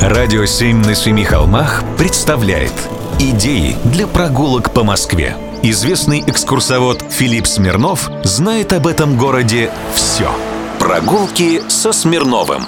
Радио «Семь на семи холмах» представляет Идеи для прогулок по Москве. Известный экскурсовод Филипп Смирнов знает об этом городе все. Прогулки со Смирновым.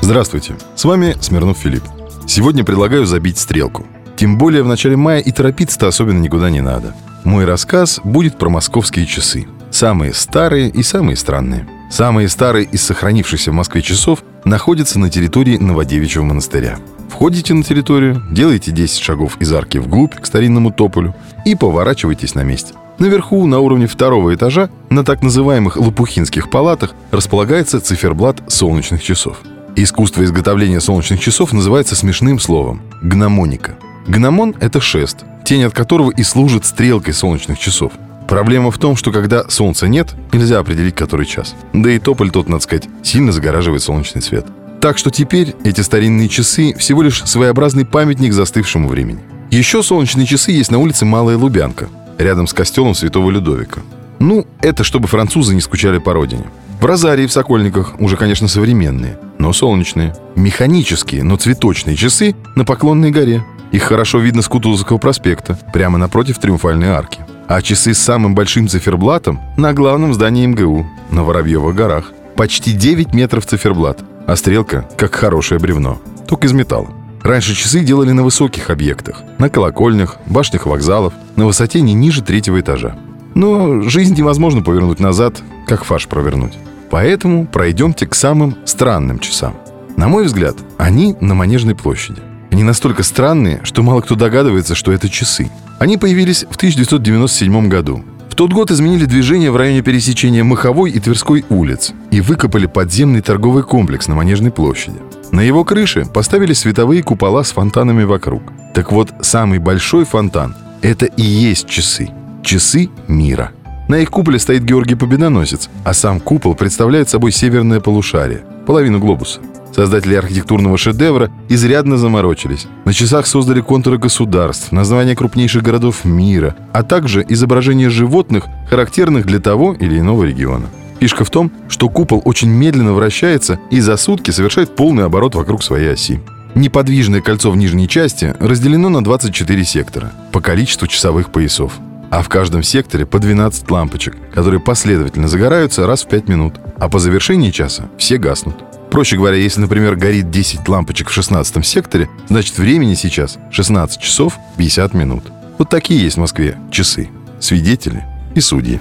Здравствуйте, с вами Смирнов Филипп. Сегодня предлагаю забить стрелку. Тем более в начале мая и торопиться-то особенно никуда не надо. Мой рассказ будет про московские часы. Самые старые и самые странные. Самые старые из сохранившихся в Москве часов находятся на территории Новодевичьего монастыря. Входите на территорию, делаете 10 шагов из арки вглубь к старинному тополю и поворачивайтесь на месте. Наверху, на уровне второго этажа, на так называемых лопухинских палатах, располагается циферблат солнечных часов. Искусство изготовления солнечных часов называется смешным словом – гномоника. Гномон – это шест, тень от которого и служит стрелкой солнечных часов – Проблема в том, что когда солнца нет, нельзя определить, который час. Да и тополь тот, надо сказать, сильно загораживает солнечный свет. Так что теперь эти старинные часы всего лишь своеобразный памятник застывшему времени. Еще солнечные часы есть на улице Малая Лубянка, рядом с костелом Святого Людовика. Ну, это чтобы французы не скучали по родине. В Розарии в Сокольниках уже, конечно, современные, но солнечные. Механические, но цветочные часы на Поклонной горе. Их хорошо видно с Кутузовского проспекта, прямо напротив Триумфальной арки а часы с самым большим циферблатом на главном здании МГУ, на Воробьевых горах. Почти 9 метров циферблат, а стрелка как хорошее бревно, только из металла. Раньше часы делали на высоких объектах, на колокольнях, башнях вокзалов, на высоте не ниже третьего этажа. Но жизнь невозможно повернуть назад, как фарш провернуть. Поэтому пройдемте к самым странным часам. На мой взгляд, они на Манежной площади. Они настолько странные, что мало кто догадывается, что это часы. Они появились в 1997 году. В тот год изменили движение в районе пересечения Маховой и Тверской улиц и выкопали подземный торговый комплекс на Манежной площади. На его крыше поставили световые купола с фонтанами вокруг. Так вот, самый большой фонтан – это и есть часы. Часы мира. На их куполе стоит Георгий Победоносец, а сам купол представляет собой северное полушарие, половину глобуса – Создатели архитектурного шедевра изрядно заморочились. На часах создали контуры государств, названия крупнейших городов мира, а также изображения животных, характерных для того или иного региона. Фишка в том, что купол очень медленно вращается и за сутки совершает полный оборот вокруг своей оси. Неподвижное кольцо в нижней части разделено на 24 сектора по количеству часовых поясов. А в каждом секторе по 12 лампочек, которые последовательно загораются раз в 5 минут, а по завершении часа все гаснут. Проще говоря, если, например, горит 10 лампочек в 16 секторе, значит времени сейчас 16 часов 50 минут. Вот такие есть в Москве часы, свидетели и судьи.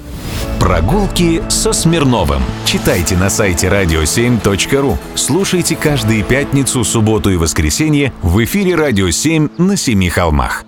Прогулки со Смирновым. Читайте на сайте radio7.ru. Слушайте каждые пятницу, субботу и воскресенье в эфире «Радио 7» на Семи холмах.